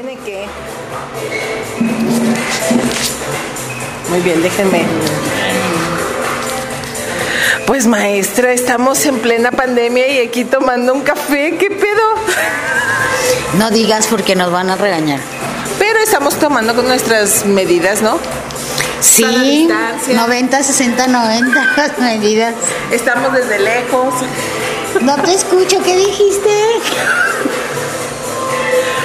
tiene que. Muy bien, déjenme. Pues maestra, estamos en plena pandemia y aquí tomando un café. ¿Qué pedo? No digas porque nos van a regañar. Pero estamos tomando con nuestras medidas, ¿no? Sí, Sana distancia. 90, 60, 90 las medidas. Estamos desde lejos. No te escucho, ¿qué dijiste?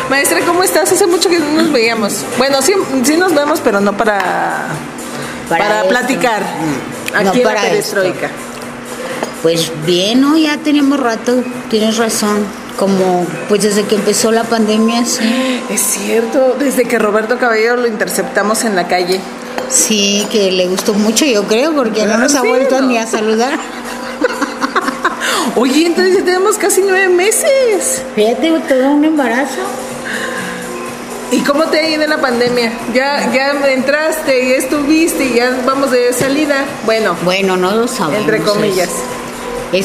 Maestra, ¿cómo estás? Hace mucho que no nos veíamos. Bueno, sí, sí nos vemos, pero no para, Para platicar. Mm. Aquí No en la perestroika. Pues bien, ¿no? Ya teníamos rato, tienes razón. Como, pues desde que empezó la pandemia, sí. Es cierto, desde que Roberto Caballero lo interceptamos en la calle. Sí, que le gustó mucho, yo creo, porque no nos ha vuelto ¿no? ni a saludar. Oye, entonces ya tenemos casi nueve meses. Fíjate, todo un embarazo. ¿Y cómo te ha ido en la pandemia? Ya, ya entraste, ya estuviste, ya vamos de salida. Bueno, Bueno, no lo sabemos. entre comillas. es-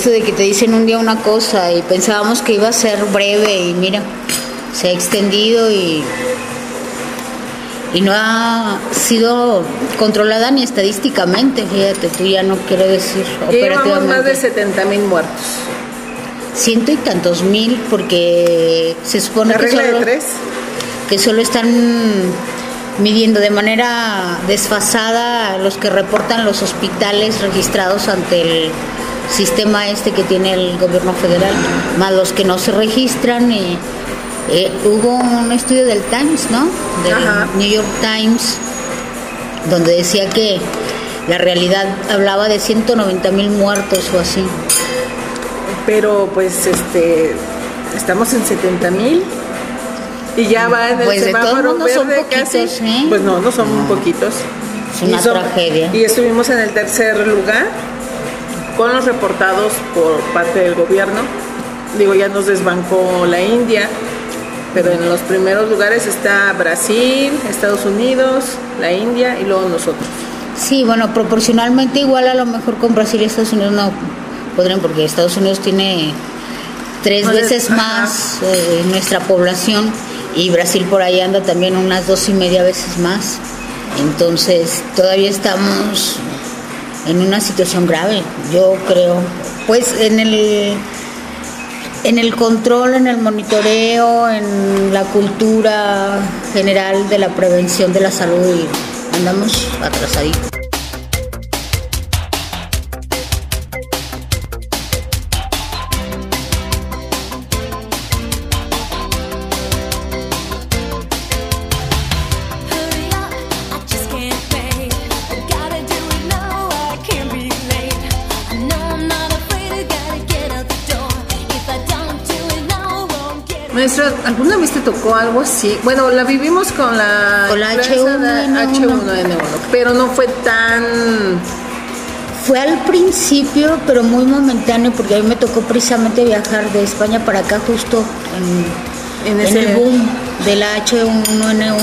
Eso de que te dicen un día una cosa y pensábamos que iba a ser breve y mira, se ha extendido y, y no ha sido controlada ni estadísticamente, fíjate, tú ya no quiero decir Ya llevamos más de operativamente. 70 mil muertos. Ciento y tantos mil porque se supone La que regla de solo, tres. Que solo están midiendo de manera desfasada los que reportan los hospitales registrados ante el sistema este que tiene el gobierno federal, más los que no se registran. Y, eh, hubo un estudio del Times, ¿no? Del Ajá. New York Times, donde decía que la realidad hablaba de 190 mil muertos o así. Pero pues este estamos en 70 mil y ya va en el Pues, de semáforo son verde poquitos, casi. ¿eh? Pues no, no son poquitos. Es una Y son- tragedia. Y estuvimos en el tercer lugar con los reportados por parte del gobierno. Digo, ya nos desbancó la India, pero en los primeros lugares está Brasil, Estados Unidos, la India y luego nosotros. Sí, bueno, proporcionalmente igual a lo mejor con Brasil y Estados Unidos no podrían, porque Estados Unidos tiene tres veces más eh, nuestra población y Brasil por ahí anda también unas dos y media veces más. Entonces todavía estamos en una situación grave, yo creo. Pues en el en el control, en el monitoreo, en la cultura general de la prevención de la salud y andamos atrasaditos. Te tocó algo así? Bueno, la vivimos con la, Con la influenza de H1N1. H1N1, pero no fue tan... Fue al principio, pero muy momentáneo, porque a mí me tocó precisamente viajar de España para acá justo en, En en ese- el boom de la H1N1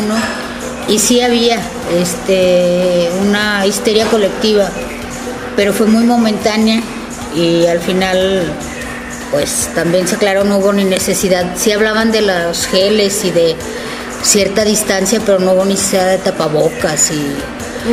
y sí había este, una histeria colectiva, pero fue muy momentánea y al final pues también se aclaró, no hubo ni necesidad. Sí hablaban de los geles y de cierta distancia, pero no hubo necesidad de tapabocas y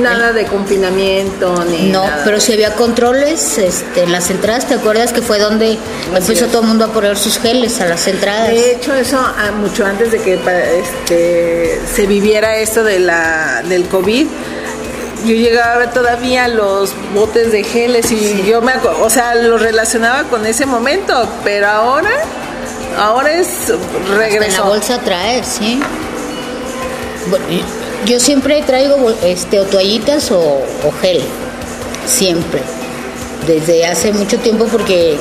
Nada de confinamiento ni no, nada. pero si había controles este, en las entradas, ¿te acuerdas que fue donde empezó es. todo el mundo a poner sus geles a las entradas? De hecho, eso ah, mucho antes de que este, se viviera esto de la, del COVID, yo llegaba a todavía los botes de geles y yo me, o sea, lo relacionaba con ese momento, pero ahora, ahora es Hasta en la regreso. bolsa trae, sí. Yo siempre traigo este, o toallitas o, o gel, siempre. Desde hace mucho tiempo porque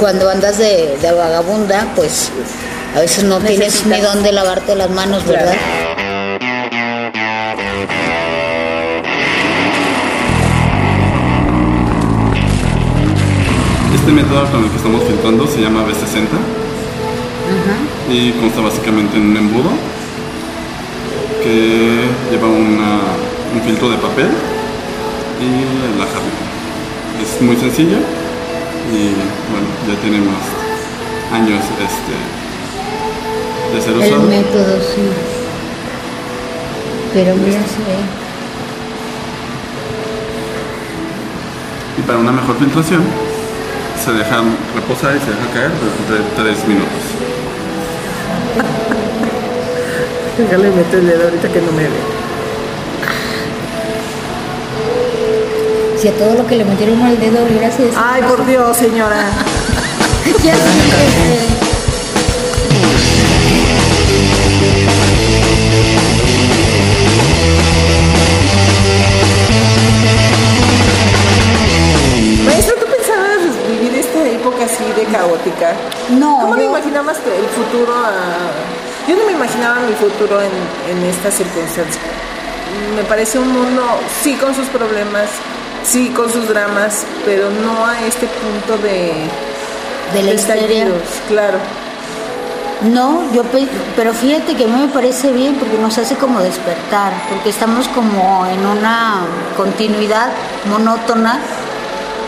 cuando andas de, de vagabunda, pues a veces no tienes ni dónde lavarte las manos, Claro. Este método con el que estamos filtrando se llama B60 y consta básicamente en un embudo que lleva una- un filtro de papel y la jarrita. Es muy sencillo y bueno, ya tiene más años este, de ser El usado. método, sí. Pero mira, se ve. Y para una mejor filtración, se deja reposar y se deja caer durante 3 minutos. Déjale meto el dedo ahorita que no me ve. Si a todo lo que le metieron al dedo hubiera sido. Ay, por Dios, señora. Ya sí, de caótica? No, ¿Cómo te yo- imaginabas que el futuro? Yo no me imaginaba mi futuro en, en esta circunstancia. Me parece un mundo, sí, con sus problemas, sí, con sus dramas, pero no a este punto de, de la de claro. No, yo pe- pero fíjate que a mí me parece bien porque nos hace como despertar, porque estamos como en una continuidad monótona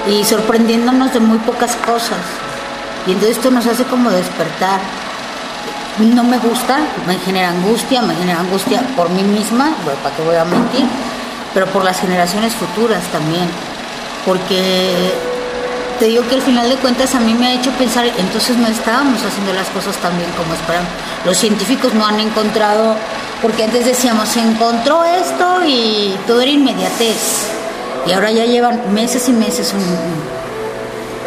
y sorprendiéndonos de muy pocas cosas. Y entonces esto nos hace como despertar. No me gusta, me genera angustia, me genera angustia por mí misma, bueno, ¿para qué voy a mentir? Pero por las generaciones futuras también. Porque te digo que al final de cuentas a mí me ha hecho pensar, entonces no estábamos haciendo las cosas tan bien como esperamos. Los científicos no han encontrado, porque antes decíamos, se encontró esto y todo era inmediatez. Y ahora ya llevan meses y meses un-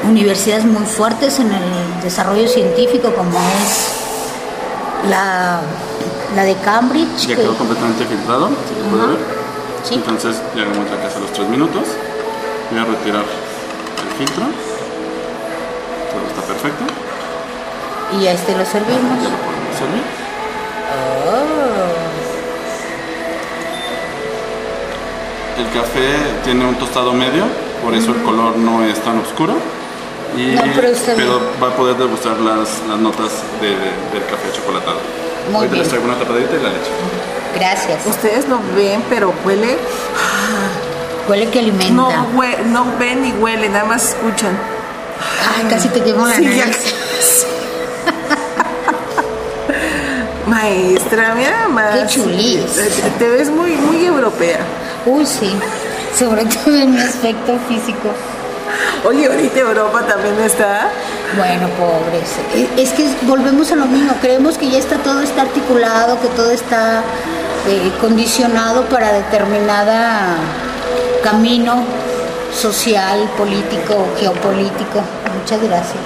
universidades muy fuertes en el desarrollo científico, como es la, la de Cambridge. Ya que- quedó completamente filtrado, se puede Ajá. ver. Sí. Entonces llegamos a casa a los 3 minutos. Voy a retirar el filtro. Todo está perfecto. y a este lo servimos. Ya lo podemos servir. El café tiene un tostado medio, por eso el color no es tan oscuro. Y, No, pero está bien. va a poder degustar las, las notas de- de- del café chocolatado. Muy Ahorita bien. les traigo una tapadita y la leche. Gracias. Ustedes no ven, pero huele. Huele que alimenta. No, hue- no ven ni huele, nada más escuchan. Ay, casi te quemo la Sí, ya- nariz. Maestra, mira más. Qué chulis. Te, te ves muy, muy europea. Uy, sí. Sobre todo en mi aspecto físico. Oye, ahorita Europa también está. Bueno, pobres. E- Es que volvemos a lo mismo. Creemos que ya está todo está articulado, que todo está eh, condicionado para determinada camino social, político, geopolítico. Muchas gracias.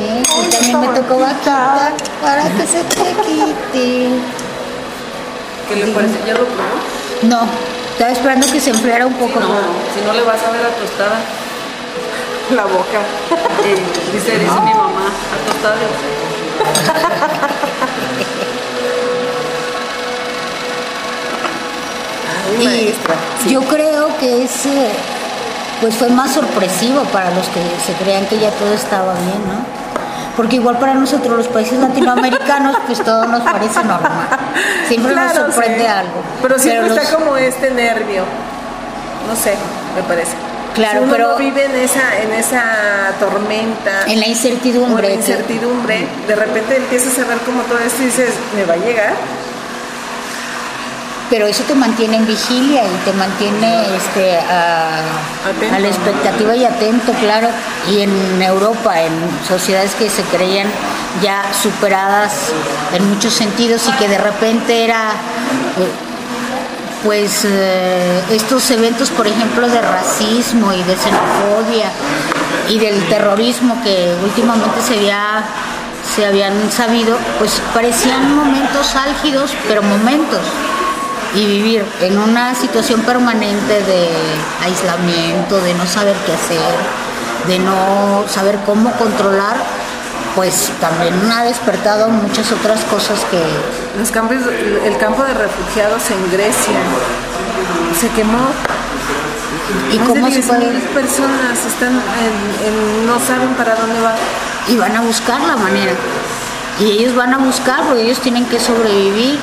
Eh, y también me tocó bajita para que se te quite. ¿Qué le parece? ¿Ya lo probó? No, estaba esperando que se enfriara un poco. si no le vas a ver a tostada. La boca. Dice, dice mi mamá, a tostada. Ay, Y maestra. yo creo que ese pues fue más sorpresivo para los que se creían que ya todo estaba bien, ¿no? Porque igual para nosotros los países latinoamericanos pues todo nos parece normal. Siempre nos sorprende sí. algo. Pero siempre está como este nervio. No sé, me parece. Claro, Si uno pero- no vive en esa, en esa tormenta. en la o en incertidumbre. la que- incertidumbre, de repente empiezas a ver como todo esto y dices, ¿me va a llegar? Pero eso te mantiene en vigilia y te mantiene este, a, la expectativa y atento, claro. Y en Europa, en sociedades que se creían ya superadas en muchos sentidos y que de repente era, eh, pues, eh, estos eventos, por ejemplo, de racismo y de xenofobia y del terrorismo que últimamente se había se habían sabido, pues parecían momentos álgidos, pero momentos y vivir en una situación permanente de aislamiento, de no saber qué hacer, de no saber cómo controlar, pues también ha despertado muchas otras cosas que Los campos, el campo de refugiados en Grecia se quemó. y Más cómo de se 10.000 puede personas están en- en- no saben para dónde va. y van a buscar la manera y ellos van a buscar porque ellos tienen que sobrevivir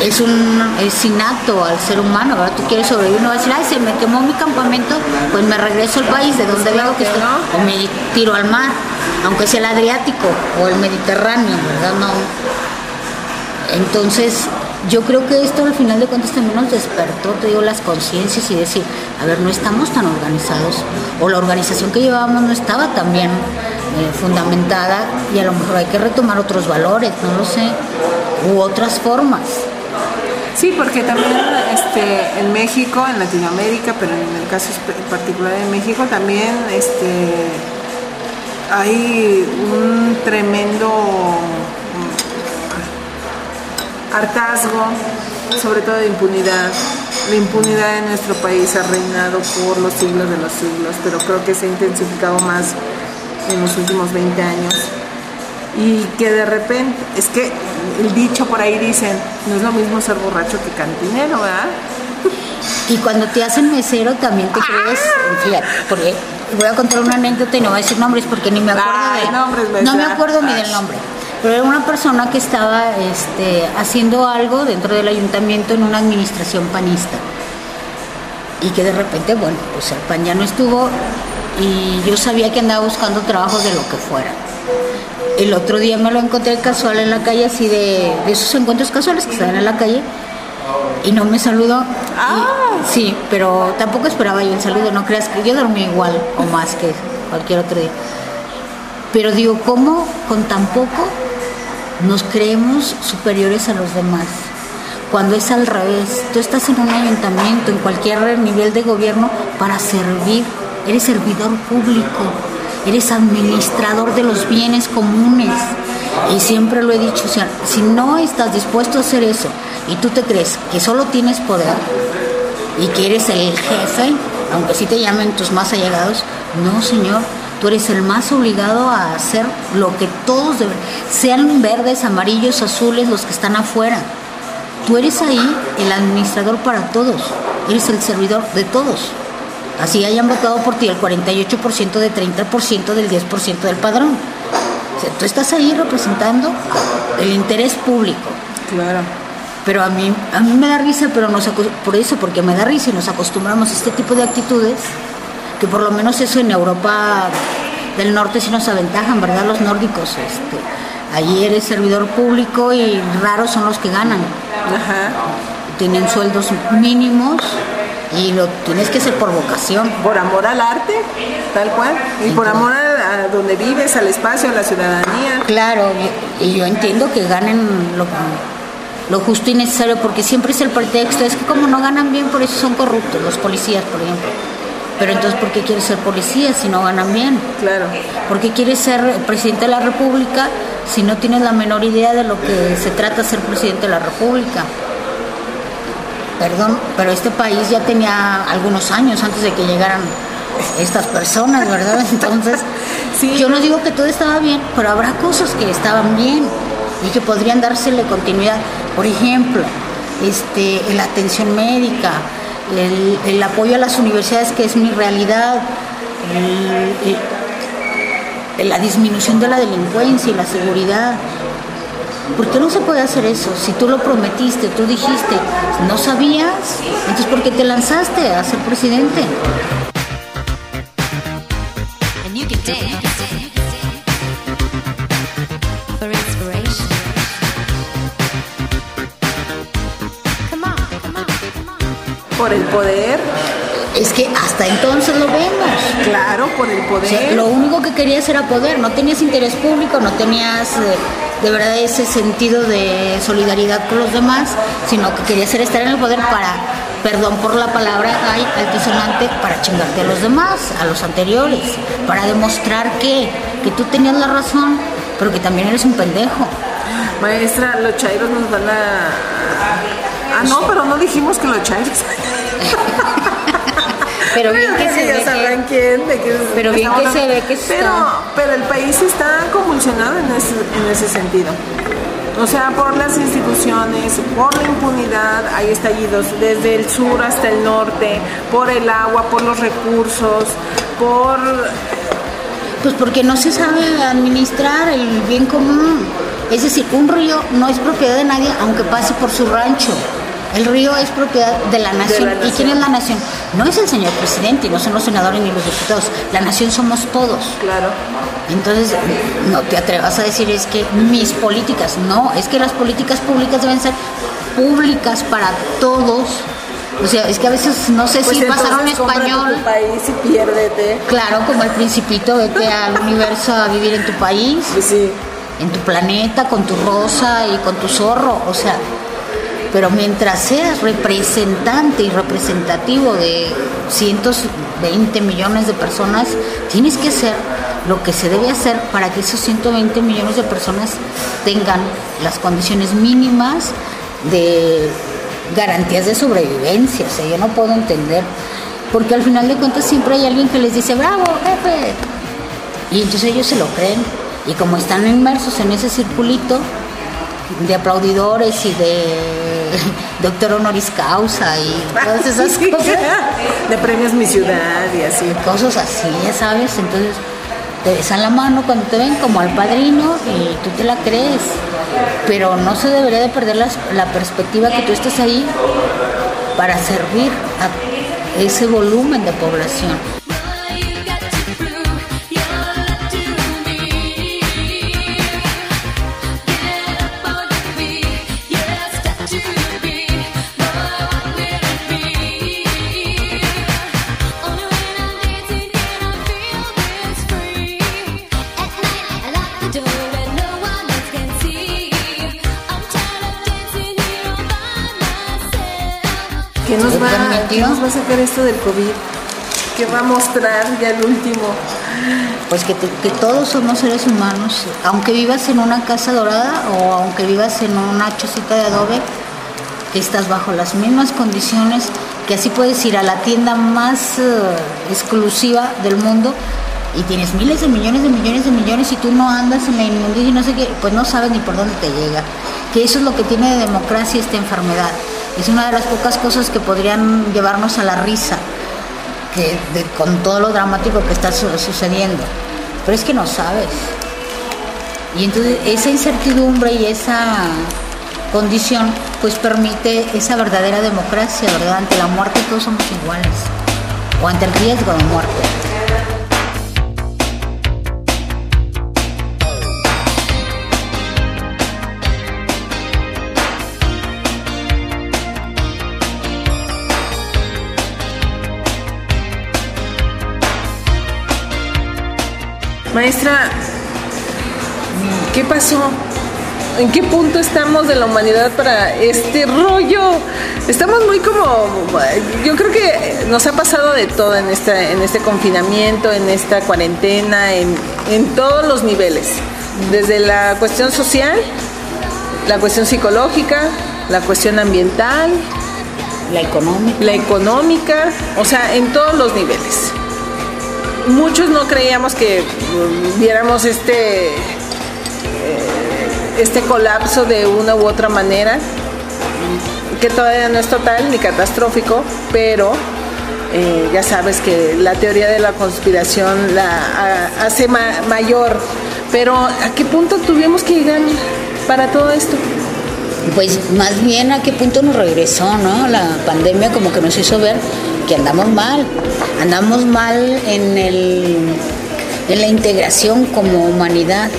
es un es innato al ser humano, ¿verdad? Tú quieres sobrevivir, no vas a decir, ay, se me quemó mi campamento, pues me regreso al país de donde vengo, que estoy, o me tiro al mar, aunque sea el Adriático o el Mediterráneo, ¿verdad? No. Entonces, yo creo que esto al final de cuentas también nos despertó, te digo, las conciencias y decir, a ver, no estamos tan organizados, o la organización que llevábamos no estaba tan bien eh, fundamentada, y a lo mejor hay que retomar otros valores, no lo sé, u otras formas. Sí, porque también este, en México, en Latinoamérica, pero en el caso particular de México, también este, hay un tremendo mm, hartazgo, sobre todo de impunidad. La impunidad en nuestro país ha reinado por los siglos de los siglos, pero creo que se ha intensificado más en los últimos 20 años y que de repente, es que el dicho por ahí dicen, no es lo mismo ser borracho que cantinero, ¿verdad? Y cuando te hacen mesero también te crees, fíjate, porque voy a contar una anécdota y no voy a decir nombres porque ni me acuerdo Ay, de nombres, no me acuerdo ni del nombre. Pero era una persona que estaba este, haciendo algo dentro del ayuntamiento en una administración panista. Y que de repente, bueno, pues el pan ya no estuvo y yo sabía que andaba buscando trabajo de lo que fuera. El otro día me lo encontré casual en la calle, así de, de esos encuentros casuales que se dan en la calle, y no me saludó. Y- Ah. sí, pero tampoco esperaba yo el saludo, no creas que yo dormí igual o más que cualquier otro día. Pero digo, ¿cómo con tan poco nos creemos superiores a los demás? Cuando es al revés, tú estás en un ayuntamiento, en cualquier nivel de gobierno, para servir. Eres servidor público, eres administrador de los bienes comunes. Y siempre lo he dicho, o sea, si no estás dispuesto a hacer eso y tú te crees que solo tienes poder y que eres el jefe, aunque sí te llamen tus más allegados, no, señor, tú eres el más obligado a hacer lo que todos deben, sean verdes, amarillos, azules, los que están afuera. Tú eres ahí el administrador para todos, eres el servidor de todos. Así hayan votado por ti el 48% de 30% del 10% del padrón. O sea, tú estás ahí representando el interés público. Claro. Pero a mí, a mí me da risa, pero nos por eso, porque me da risa y nos acostumbramos a este tipo de actitudes, que por lo menos eso en Europa del Norte sí nos aventajan, ¿verdad? Los nórdicos. Este, allí eres servidor público y raros son los que ganan. Ajá. Tienen sueldos mínimos y lo tienes que hacer por vocación. Por amor al arte, tal cual. Y por amor a, a donde vives, al espacio, a la ciudadanía. Claro, y, y yo entiendo que ganen lo, lo justo y necesario, porque siempre es el pretexto, es que como no ganan bien, por eso son corruptos, los policías, por ejemplo. Pero entonces, ¿por qué quieres ser policía si no ganan bien? Claro. ¿Por qué quieres ser presidente de la República si no tienes la menor idea de lo que se trata ser presidente de la República? Perdón, pero este país ya tenía algunos años antes de que llegaran estas personas, ¿verdad? Entonces, Sí. yo no digo que todo estaba bien, pero habrá cosas que estaban bien y que podrían dársele continuidad. Por ejemplo, este, la atención médica, el, el apoyo a las universidades, que es mi realidad, el- el- la disminución de la delincuencia y la seguridad. ¿Por qué no se puede hacer eso? Si tú lo prometiste, tú dijiste, no sabías, entonces ¿por qué te lanzaste a ser presidente? Por el poder, Es que hasta entonces lo. Claro, por el O poder. sea, lo único que querías era poder, no tenías interés público, no tenías eh, de verdad ese sentido de solidaridad con los demás, sino que querías era estar en el poder para, perdón por la palabra, ay, altisonante, para chingarte a los demás, a los anteriores, para demostrar que, que tú tenías la razón, pero que también eres un pendejo. Maestra, los chairos nos van a... Ah, no, pero no dijimos que los chairos... Pero bien que se ve sabrán que- quién, de qué Pero bien que se ve que está- Pero, pero el país está convulsionado en ese, en ese sentido. O sea, por las instituciones, por la impunidad, hay estallidos desde el sur hasta el norte, por el agua, por los recursos, por... Pues porque no se sabe administrar el bien común. Es decir, un río no es propiedad de nadie aunque pase por su rancho. El río es propiedad de la nación. ¿Y quién es la nación? No es el señor presidente, y no son los senadores ni los diputados. La nación somos todos. Claro. Entonces, no te atrevas a decir es que mis políticas, no, es que las políticas públicas deben ser públicas para todos. O sea, es que a veces no sé Pues si pasaron español. tu país y piérdete. Claro, como el principito, vete al universo a vivir en tu país, Pues sí. en tu planeta, con tu rosa y con tu zorro. O sea, pero mientras seas representante y representativo de 120 millones de personas, tienes que hacer lo que se debe hacer para que esos 120 millones de personas tengan las condiciones mínimas de garantías de sobrevivencia. O sea, yo no puedo entender, porque al final de cuentas siempre hay alguien que les dice, bravo, jefe. Y entonces ellos se lo creen. Y como están inmersos en ese circulito, de aplaudidores y de doctor honoris causa y todas esas cosas, De premios Mi Ciudad y así. cosas así, ya sabes, entonces te besan la mano cuando te ven como al padrino y tú te la crees, pero no se debería de perder las- la perspectiva que tú estás ahí para servir a ese volumen de población. Nos, ¿Se va? ¿Qué nos va a sacar esto del COVID? ¿Qué va a mostrar ya el último? Pues que, te- que todos somos seres humanos, aunque vivas en una casa dorada o aunque vivas en una chocita de adobe, que estás bajo las mismas condiciones, que así puedes ir a la tienda más eh, exclusiva del mundo y tienes miles de millones de millones de millones y tú no andas en la inmundicia y no sé qué, pues no sabes ni por dónde te llega. Que eso es lo que tiene de democracia esta enfermedad. Es una de las pocas cosas que podrían llevarnos a la risa que con todo lo dramático que está su- sucediendo. Pero es que no sabes. Y entonces esa incertidumbre y esa condición pues permite esa verdadera democracia, ¿verdad? Ante la muerte todos somos iguales. O ante el riesgo de muerte. Maestra, ¿qué pasó? ¿En qué punto estamos de la humanidad para este rollo? Estamos muy como, yo creo que nos ha pasado de todo en este, en este confinamiento, en esta cuarentena, en, en todos los niveles. Desde la cuestión social, la cuestión psicológica, la cuestión ambiental, La económica. la económica, o sea, en todos los niveles. Muchos no creíamos que mm, viéramos este eh, este colapso de una u otra manera, que todavía no es total ni catastrófico, pero eh, ya sabes que la teoría de la conspiración la hace ma- mayor. Pero ¿a qué punto tuvimos que llegar para todo esto? Pues más bien a qué punto nos regresó, ¿no? La pandemia como que nos hizo ver que andamos mal. Andamos mal en, el, en la integración como humanidad.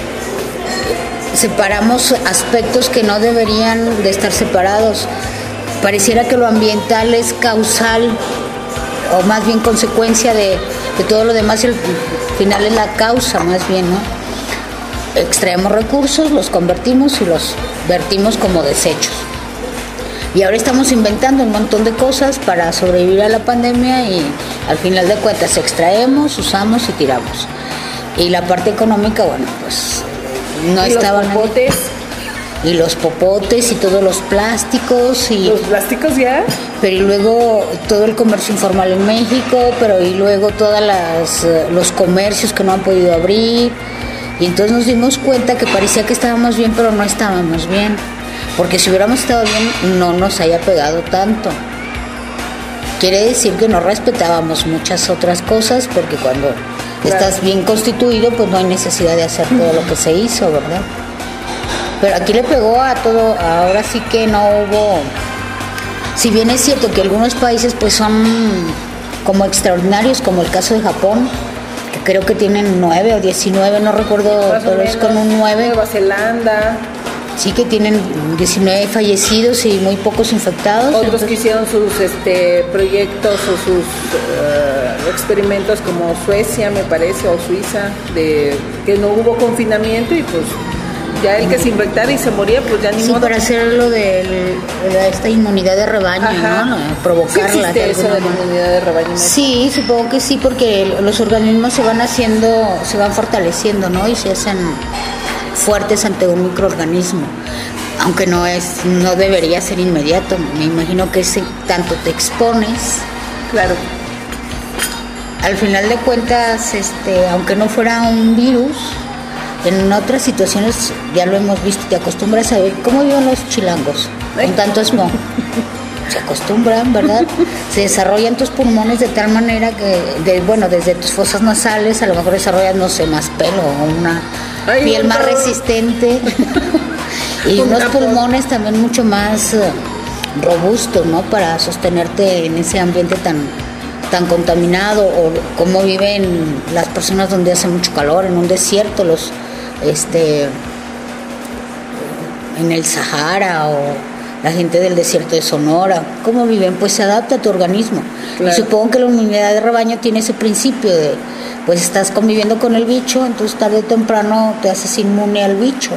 Separamos aspectos que no deberían de estar separados. Pareciera que lo ambiental es causal o más bien consecuencia de, de todo lo demás y al final es la causa más bien, ¿no? extraemos recursos, los convertimos y los vertimos como desechos. Y ahora estamos inventando un montón de cosas para sobrevivir a la pandemia y al final de cuentas extraemos, usamos y tiramos. Y la parte económica, bueno, pues no Y los estaba nadie- popotes, Y los popotes y todos los plásticos y los plásticos ya. pero y luego todo el comercio informal en México, pero y luego todos los comercios que no han podido abrir. Y entonces nos dimos cuenta que parecía que estábamos bien, pero no estábamos bien. Porque si hubiéramos estado bien, no nos haya pegado tanto. Quiere decir que no respetábamos muchas otras cosas, porque cuando estás bien constituido, pues no hay necesidad de hacer todo lo que se hizo, ¿verdad? Pero aquí le pegó a todo, ahora sí que no hubo, si bien es cierto que algunos países pues son como extraordinarios, como el caso de Japón, que creo que tienen 9 o 19, no recuerdo, pero es con un 9. Nueva Zelanda, Sí que tienen 19 fallecidos y muy pocos infectados. otros entonces- que hicieron sus este, proyectos o sus eh, experimentos como Suecia, me parece, o Suiza, de que no hubo confinamiento y pues ya el que se infectara y se moría, pues ya ni Sí, modo. para hacer lo de esta inmunidad de rebaño, Ajá. ¿no? Sí Provocarla. existe de eso de la inmunidad de rebaño. Sí, supongo que sí, porque los organismos se van haciendo, se van fortaleciendo, ¿no? Y se hacen fuertes ante un microorganismo. Aunque no es, no debería ser inmediato. Me imagino que si tanto te expones, Claro. al final de cuentas, este, aunque no fuera un virus, en otras situaciones ya lo hemos visto, te acostumbras a ver cómo viven los chilangos con tanto smog. Se acostumbran, ¿verdad? Se desarrollan tus pulmones de tal manera que, de, bueno, desde tus fosas nasales a lo mejor desarrollas, no sé, más pelo o una Ay, piel más resistente y unos pulmones también mucho más eh, robustos, ¿no? Para sostenerte en ese ambiente tan tan contaminado o cómo viven las personas donde hace mucho calor en un desierto los este en el Sahara o la gente del desierto de Sonora, cómo viven, pues se adapta a tu organismo. Claro. Y supongo que la inmunidad de rebaño tiene ese principio de, pues estás conviviendo con el bicho, entonces tarde o temprano te haces inmune al bicho.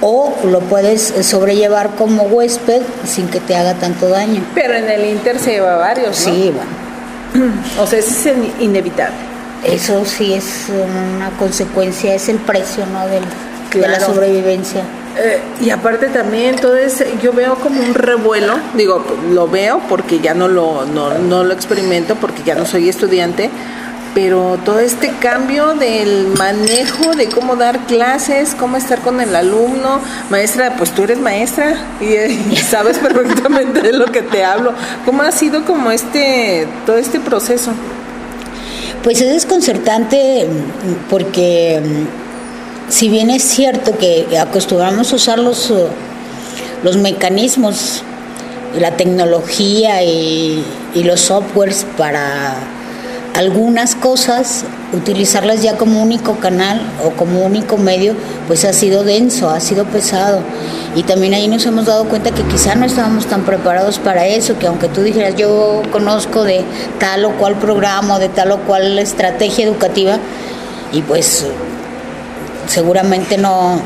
O lo puedes sobrellevar como huésped sin que te haga tanto daño. Pero en el Inter se lleva varios, ¿no? Sí, bueno. O sea, ese es in- inevitable. Eso sí es una consecuencia, es el precio, ¿no? Del, De la sobrevivencia. Eh, y aparte también, entonces yo veo como un revuelo, digo, lo veo porque ya no lo, no, no lo experimento, porque ya no soy estudiante, pero todo este cambio del manejo de cómo dar clases, cómo estar con el alumno, maestra, pues tú eres maestra y, y sabes perfectamente de lo que te hablo, ¿cómo ha sido como este, todo este proceso? Pues es desconcertante mm, porque mm, si bien es cierto que acostumbramos a usar los, eh, los mecanismos, la tecnología y, y los softwares para algunas cosas, utilizarlas ya como único canal o como único medio, pues ha sido denso, ha sido pesado. Y también ahí nos hemos dado cuenta que quizá no estábamos tan preparados para eso, que aunque tú dijeras yo conozco de tal o cual programa de tal o cual estrategia educativa, y pues seguramente no,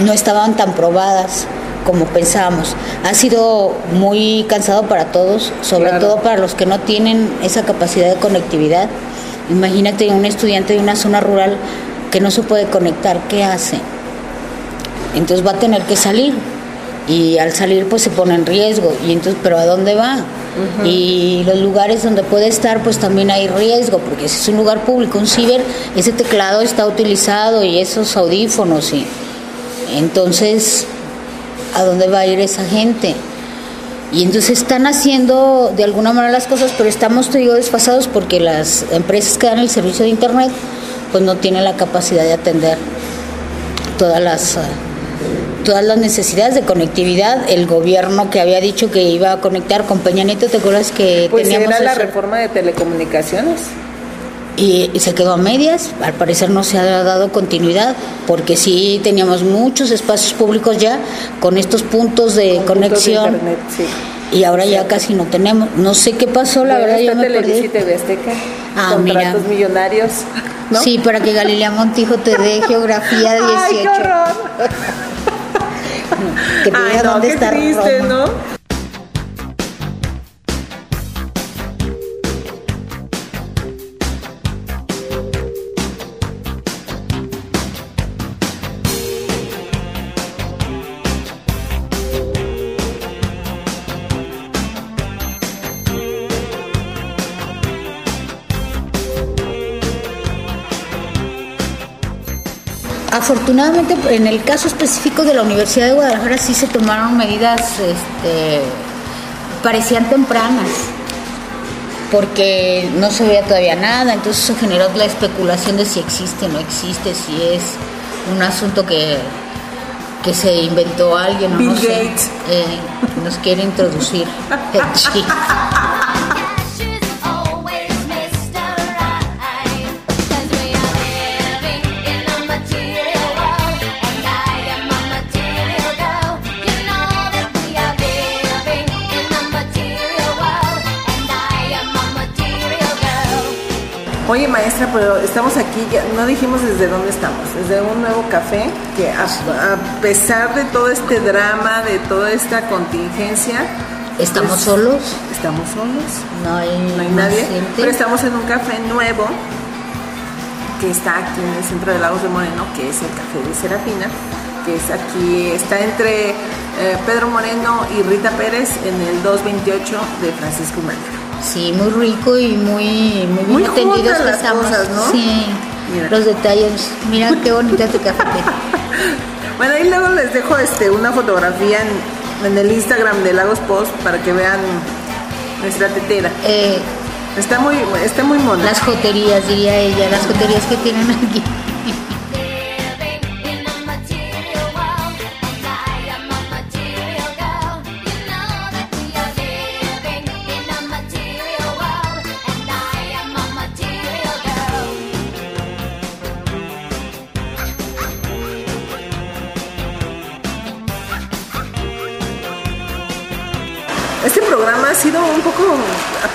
no estaban tan probadas como pensábamos. Ha sido muy cansado para todos, sobre Claro. todo para los que no tienen esa capacidad de conectividad. Imagínate un estudiante de una zona rural que no se puede conectar, ¿qué hace? Entonces va a tener que salir y al salir pues se pone en riesgo. Y entonces pero a dónde va y los lugares donde puede estar pues también hay riesgo porque si es un lugar público un ciber ese teclado está utilizado y esos audífonos y entonces a dónde va a ir esa gente y entonces están haciendo de alguna manera las cosas, pero estamos, te digo, desfasados porque las empresas que dan el servicio de Internet pues no tienen la capacidad de atender todas las, todas las necesidades de conectividad. El gobierno que había dicho que iba a conectar con Peña Nieto, ¿te acuerdas que Pues teníamos era la reforma de telecomunicaciones. y, y se quedó a medias. Al parecer no se ha dado continuidad, porque sí teníamos muchos espacios públicos ya con estos puntos de Con puntos de conexión. internet, sí. Y ahora ya casi no tenemos. No sé qué pasó, la verdad yo me perdí. TV Azteca. Ah, contratos mira. millonarios. ¿no? Sí, para que Galilea Montijo te dé geografía de 18. Ay. Que te Ay, no, dónde qué está triste, Roma. ¿no? Afortunadamente, en el caso específico de la Universidad de Guadalajara sí se tomaron medidas, este, parecían tempranas, porque no se veía todavía nada, entonces se generó la especulación de si existe o no existe, si es un asunto que que se inventó alguien o Bill no sé, Gates. eh, nos quiere introducir Oye maestra, pero estamos aquí, ya no dijimos desde dónde estamos, desde un nuevo café que a, a pesar de todo este drama, de toda esta contingencia, Estamos pues, solos, Estamos solos, no hay, no hay nadie, gente. pero estamos en un café nuevo que está aquí en el centro de Lagos de Moreno, que es el café de Serafina, que es aquí, está entre eh, Pedro Moreno y Rita Pérez en el 228 de Francisco Madero. Sí, muy rico y muy, muy bien Muy atendidos juntas que las estamos. cosas, ¿no? Sí, Mira. los detalles. Mira qué bonita tu café. Bueno, ahí luego les dejo este una fotografía en, en el Instagram de Lagos Post para que vean nuestra tetera. Eh, Está muy, está muy mona. las joterías, diría ella, las joterías que tienen aquí.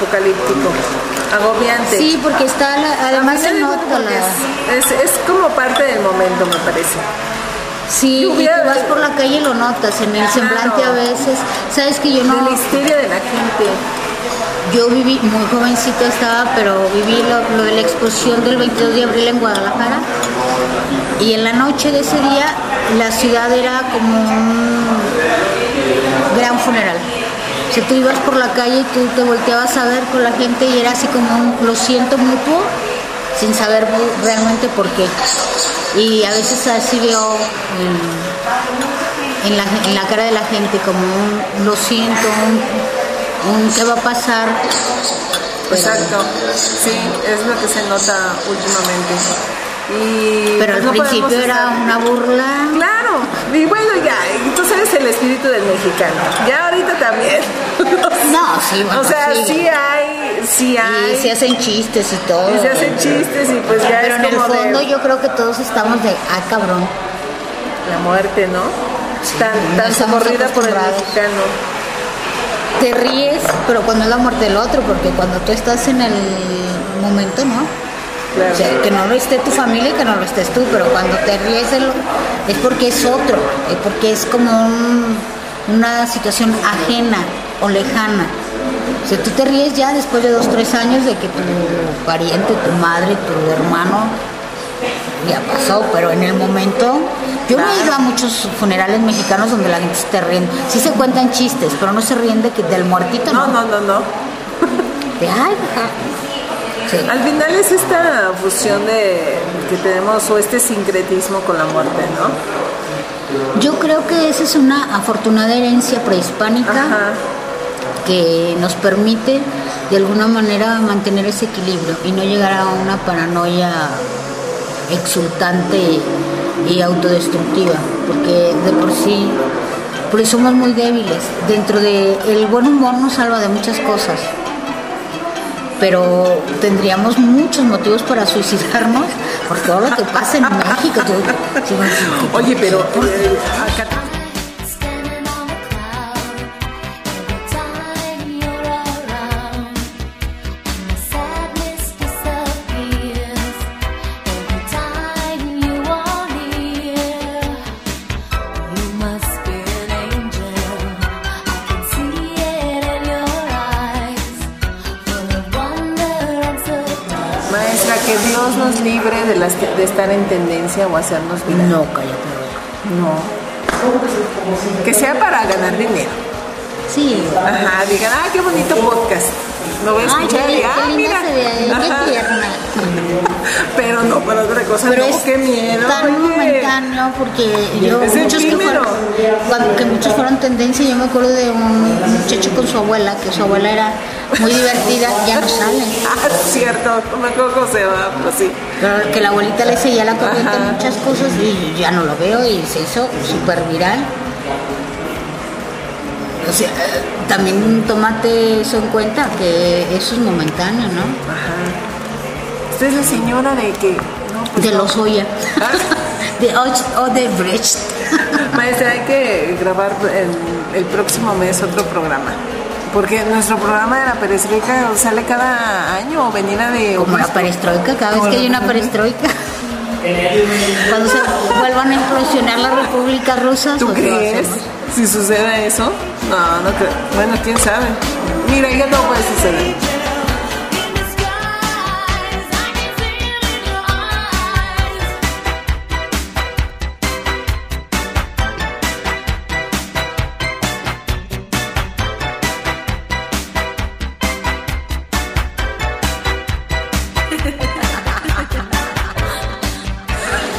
Apocalíptico, agobiante. Sí, porque está, la- además se nota la... Es, es, es como parte del momento, me parece. Sí, y tú vas por la calle y lo notas en el Claro. semblante a veces. Sabes que yo no... la histeria de la gente. Yo viví, muy jovencita estaba, pero viví lo, lo de la exposición del 22 de abril en Guadalajara. Y en la noche de ese día, la ciudad era como un gran funeral. O sea, tú ibas por la calle y tú te volteabas a ver con la gente y era así como un lo siento mutuo, sin saber realmente por qué. Y a veces así veo en, en la, en la cara de la gente como un lo siento, un, un qué va a pasar. Pero- Exacto. Sí, es lo que se nota últimamente. Y Pero al pues, no principio era estar- una burla. Claro, y bueno, ya, tú sabes el espíritu del mexicano. Ya ahorita también. No, sí, bueno, O sea, sí. sí, hay, sí hay. Y se hacen chistes y todo. y se hacen chistes y pues ya Pero es en el de fondo yo creo que todos estamos de, ah, cabrón. la muerte, ¿no? tan no tan socorrida por el mexicano. Te ríes, pero cuando es la muerte del otro, porque cuando tú estás en el momento, ¿no? Claro. O sea, que no lo esté tu familia y que no lo estés tú, pero cuando te ríes es porque es otro, es porque es como un- una situación ajena o lejana. O sea, tú te ríes ya después de dos, tres años de que tu pariente, tu madre, tu hermano ya pasó, pero en el momento yo no he ido a muchos funerales mexicanos donde la gente se está riendo. Sí se cuentan chistes, pero no se ríen de que, del muertito, No, no, no, no. De, ay. Sí. Al final es esta fusión de que tenemos o este sincretismo con la muerte, ¿no? Yo creo que esa es una afortunada herencia prehispánica Ajá. Que nos permite de alguna manera mantener ese equilibrio y no llegar a una paranoia exultante y autodestructiva, porque de por sí porque somos muy débiles. Dentro de el buen humor nos salva de muchas cosas. Pero tendríamos muchos motivos para suicidarnos por todo lo que pasa en México. Oye, pero eh, acá que Dios nos libre de, las, de estar en tendencia o hacernos viral. No, cállate. No. Que sea para ganar dinero. Sí. Ajá, digan, ah, qué bonito podcast. Lo voy a Ay, escuchar qué, y, ah, mira. se ve qué tierna. Pero no, para otra cosa, Pero no, es qué miedo. tan oye. momentáneo porque yo Es muchos que fueron, cuando que muchos fueron tendencia, yo me acuerdo de un muchacho con su abuela, que su abuela era muy divertida, ya no sale. Ah, es cierto, no me acuerdo cómo se llama, pero sí. Pero que la abuelita le seguía la corriente en muchas cosas y ya no lo veo y se hizo súper viral. O sea, eh, también tómate eso en cuenta, que eso es momentáneo, ¿no? Usted es la señora de que. No, pues De no. los Oya. Ah. De Och- Odebrecht. Maestra, hay que grabar el, el próximo mes otro programa. Porque nuestro programa de la perestroika sale cada año o venida de. Como la perestroika, cada vez que la hay una perestroika. Cuando se vuelvan a implosionar las repúblicas rusas, ¿Tú pues crees? Si suceda eso. No, no creo. Bueno, quién sabe. Mira, ya no puede suceder.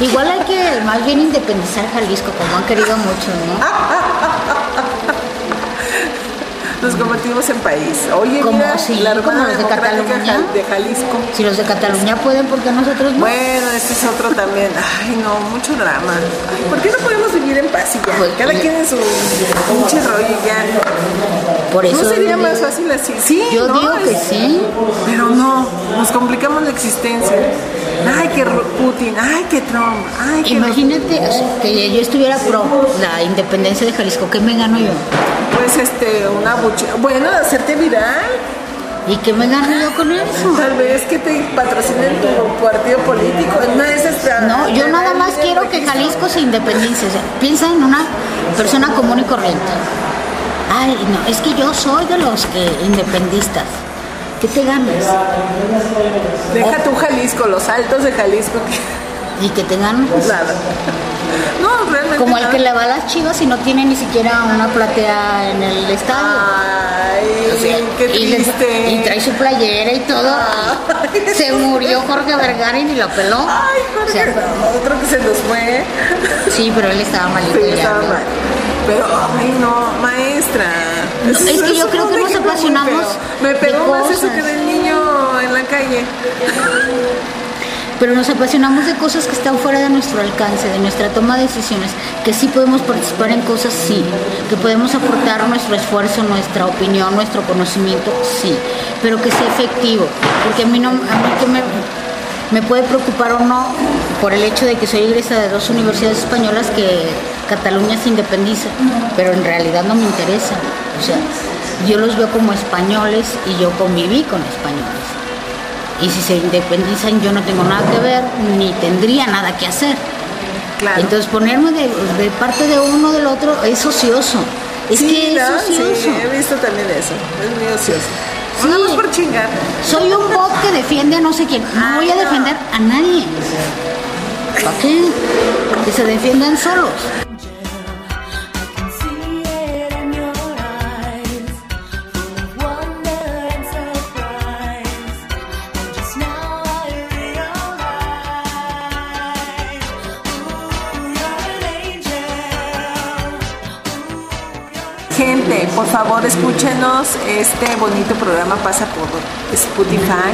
Igual hay que más bien independizar Jalisco, como han querido muchos, ¿no? Nos convertimos en país. Oye, Como mira, sí, la como los de Cataluña. De Jalisco. Si los de Cataluña pueden, ¿por qué nosotros no? Bueno, este es otro también. Ay, no, mucho drama. Ay, ¿Por qué no podemos vivir en paz y ya? Pues, Cada quien en su pinche rollo y ya. Por eso ¿No sería digo- más fácil así? Sí, Yo ¿no? digo que Es- sí. Pero no, nos complicamos la existencia. Ay, que Putin, ay, que Trump, ay, que... Imagínate que yo estuviera pro la independencia de Jalisco, ¿qué me gano yo? Pues este, una. Bueno, hacerte viral. ¿Y qué me gano yo con eso? Tal vez que te patrocinen tu partido político. No es esta... No, yo nada más quiero que Jalisco se independice. O sea, piensa en una persona común y corriente. Ay, no, es que yo soy de los que independistas. ¿Qué te ganas? Deja tu Jalisco, los altos de Jalisco. que- ¿Y qué te ganas? Nada. No, realmente Como el que le va a las chivas y no tiene ni siquiera una platea en el estadio. Ay, O sea, qué y, trae su playera y todo. Ay. Se murió Jorge Vergara y ni lo peló. Ay, Jorge, O sea, otro que se nos fue. sí, pero él estaba malito Sí, ya. mal. Pero, ay, no, maestra. No, es que yo creo que nos apasionamos. Me pegó más eso que del niño en la calle. Pero nos apasionamos de cosas que están fuera de nuestro alcance, de nuestra toma de decisiones, que sí podemos participar en cosas, sí, que podemos aportar nuestro esfuerzo, nuestra opinión, nuestro conocimiento, sí, pero que sea efectivo, porque a mí no, a mí que me, me puede preocupar o no por el hecho de que soy egresada de dos universidades españolas que Cataluña se independiza, pero en realidad no me interesa, o sea, yo los veo como españoles y yo conviví con españoles. Y si se independizan yo no tengo nada que ver, ni tendría nada que hacer. Claro. Entonces ponerme de, de parte de uno del otro es ocioso. Es sí, que es ¿no? ocioso. Sí, he visto también eso. Es muy ocioso. Sí. Vamos por chingar. Soy un bot que defiende a no sé quién. No voy a no. defender a nadie. ¿Para qué? Que se defiendan solos. Por favor, escúchenos. Este bonito programa pasa por Spotify.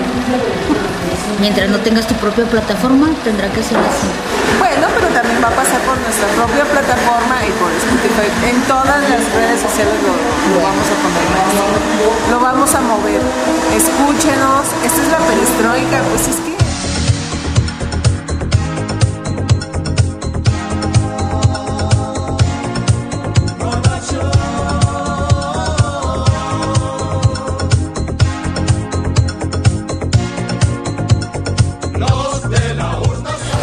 Mientras no tengas tu propia plataforma, tendrá que ser así. Bueno, pero también va a pasar por nuestra propia plataforma y por Spotify. En todas las redes sociales lo, lo vamos a poner. Lo vamos a mover. Escúchenos. Esta es la perestroika. Pues es que.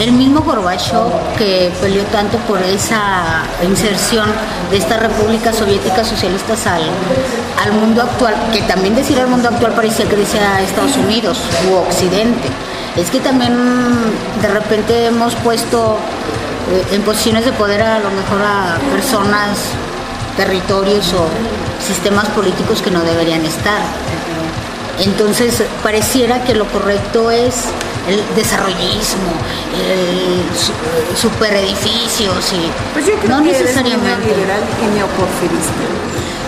El mismo Gorbachev que peleó tanto por esa inserción de estas repúblicas soviéticas socialistas al, al mundo actual, que también decir al mundo actual parecía que decía Estados Unidos u Occidente. Es que también de repente hemos puesto eh, en posiciones de poder a lo mejor a personas territorios o sistemas políticos que no deberían estar. Entonces, pareciera que lo correcto es el desarrollismo, el su- superedificios y Pues yo creo no que eres necesariamente. neoliberal y neoporfirista.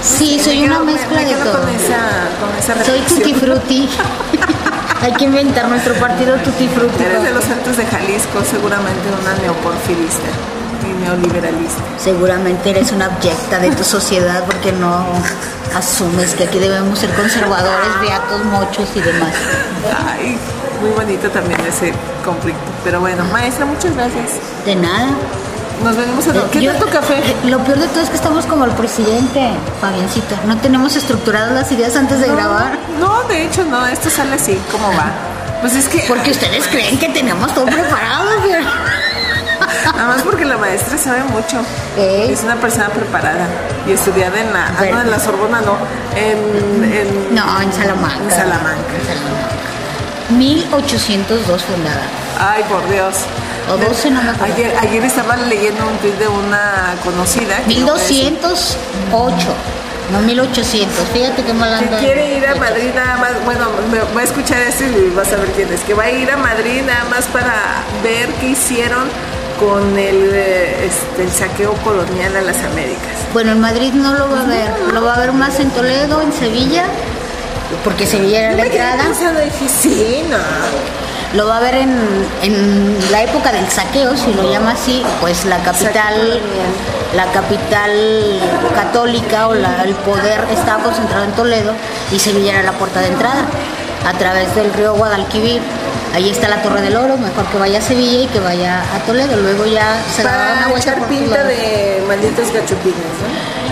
Sí, soy una me- mezcla me de todo. Con esa, con esa Soy tutti frutti. Hay que inventar nuestro partido tutti frutti. Eres de los altos de Jalisco, seguramente una neoporfirista neoliberalista. Seguramente eres una abyecta de tu sociedad porque no asumes que aquí debemos ser conservadores, beatos, mochos y demás. Ay, muy bonito también ese conflicto. Pero bueno, maestra, muchas gracias. De nada. Nos venimos a... ¿Qué Yo- tanto café? eh, Lo peor de todo es que estamos como el presidente, Fabiancito. No tenemos estructuradas las ideas antes de grabar. No, de hecho no, esto sale así, como va. Pues es que... Porque ustedes creen que tenemos todo preparado. pero- Nada más porque la maestra sabe mucho. ¿Eh? Es una persona preparada y estudiada en la... Ah, no, en la Sorbona no. En... en No, en Salamanca. En Salamanca. En Salamanca. 1802 fundada. Ay, por Dios. O 12, no me acuerdo. Ayer, ayer estaba leyendo un tweet de una conocida. que no voy a decir, 1208, no 1800. Fíjate qué mal Que quiere ir a. Madrid nada más, bueno, me- va a escuchar esto y vas a ver quién es, que va a ir a Madrid nada más para ver qué hicieron con el, eh, este, el saqueo colonial a las Américas. Bueno, en Madrid no lo va a ver. Lo va a ver más en Toledo, en Sevilla, porque Sevilla era Yo la me entrada. pensando, dije, sí, no. Lo va a ver en, en la época del saqueo, si lo llama así, pues la capital, la capital católica o la- el poder estaba concentrado en Toledo y Sevilla era la puerta de entrada a través del río Guadalquivir. Ahí está la Torre del Oro, mejor que vaya a Sevilla y que vaya a Toledo. Luego ya se da una vuelta por pinta de malditos gachupines, ¿no?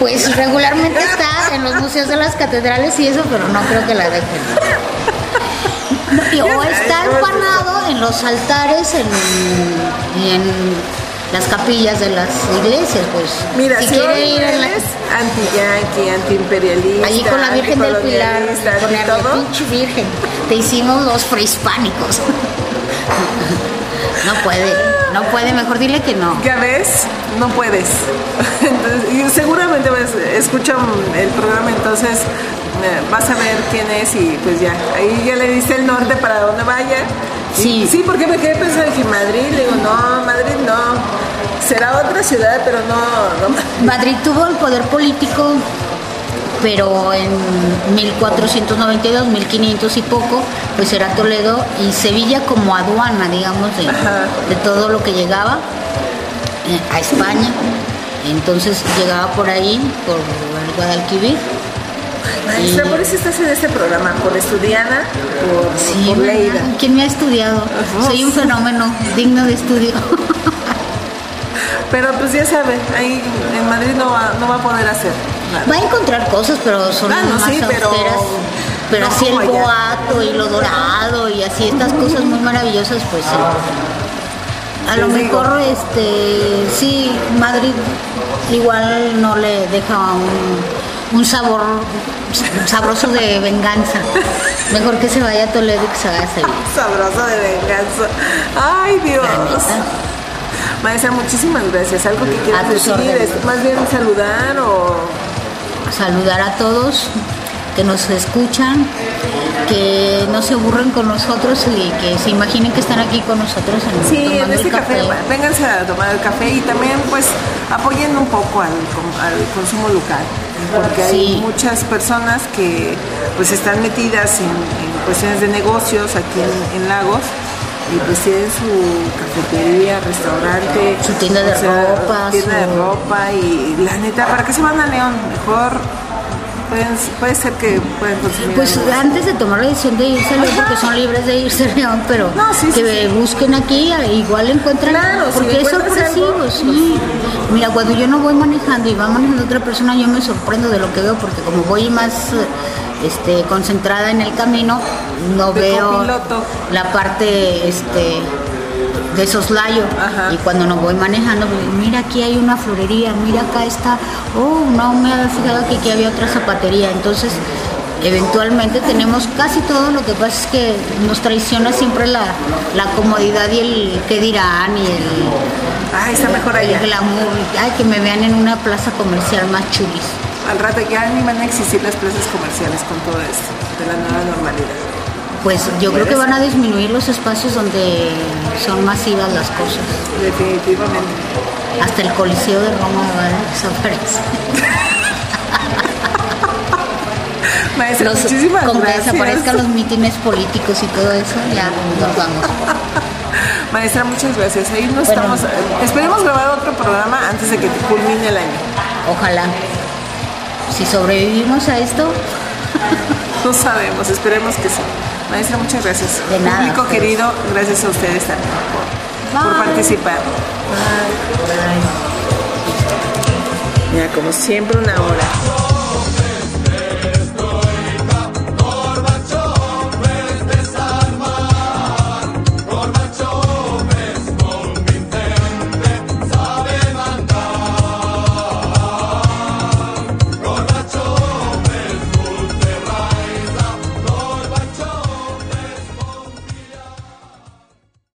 Pues regularmente está en los museos de las catedrales y eso, pero no creo que la dejen. O está empanado en los altares en, en las capillas de las iglesias, pues. Mira, si, quiere ir en la- anti-yanqui, anti-imperialista, allí con la Virgen del Pilar, con la todo, pinche Virgen, te hicimos los prehispánicos. No puede, no puede, mejor dile que no. ya ves, no puedes. Entonces, y seguramente pues, escuchan el programa, entonces eh, vas a ver quién es y pues ya, ahí ya le diste el norte para donde vaya. Sí. sí, porque me quedé pensando que Madrid, digo, no, Madrid no. Será otra ciudad, pero no, no. Madrid tuvo el poder político, pero en 1492, 1500 y poco, pues era Toledo y Sevilla como aduana, digamos, de, de todo lo que llegaba eh, a España. Entonces llegaba por ahí, por el Guadalquivir. Maestra, Y- por eso estás en este programa, por estudiana, por, Sí, por. Leida. ¿Quién me ha estudiado? Soy un fenómeno digno de estudio. Pero pues ya sabe, ahí en Madrid no va, no va a poder hacer nada. Va a encontrar cosas, pero son Ah, más sí, pero- austeras. Pero no así el boato y lo dorado y así estas cosas muy maravillosas, pues. A lo mejor, este, sí, Madrid igual no le deja un, un sabor sabroso de venganza. Mejor que se vaya a Toledo y que se vaya a Sevilla. Sabroso de venganza. Ay, Dios. Maestra, muchísimas gracias. ¿Algo que quieras decir? órdenes. ¿Es más bien saludar o...? saludar a todos que nos escuchan, que no se aburren con nosotros y que se imaginen que están aquí con nosotros en, Sí, en este el café, vénganse a tomar el café y también pues apoyen un poco al consumo local, porque hay Sí. muchas personas que pues están metidas en, en cuestiones de negocios aquí en, en Lagos y pues tienen su cafetería, restaurante, Su tienda de ropa, tienda de ropa y la neta, ¿para qué se van a León? Mejor pueden- puede ser que pueden consumir Pues algo. antes de tomar la decisión de irse a León, porque son libres de irse a León, pero No, sí, sí, que sí. busquen aquí, igual encuentran, Claro, si porque es sorpresivo, algo, sí. Mira, cuando yo no voy manejando y va manejando otra persona, yo me sorprendo de lo que veo, porque como voy más este, concentrada en el camino, no De veo copiloto. la parte este, de soslayo. Ajá. Y cuando no voy manejando, pues, mira, aquí hay una florería, mira, acá está, oh, no me había fijado que aquí había otra zapatería. Entonces, eventualmente tenemos casi todo, lo que pasa es que nos traiciona siempre la, la comodidad y el qué dirán y el, Ay, está mejor allá. el glamour, ay, que me vean en una plaza comercial más chulis. Al rato ya ni van a existir las plazas comerciales con todo esto, de la nueva normalidad. Pues yo creo que van a disminuir los espacios donde son masivas las cosas. Definitivamente. Hasta el Coliseo de Roma va a desaparecer. Maestra, Los- muchísimas con que gracias. desaparezcan los mítines políticos y todo eso, ya nos vamos. Maestra, muchas gracias. Ahí nos Bueno. estamos. esperemos grabar otro programa antes de que culmine el año. Ojalá. Si sobrevivimos a esto, No sabemos, esperemos que sí. Maestra, muchas gracias. De nada, Público querido, gracias a ustedes también por, por Bye. participar. Mira, como siempre, una hora.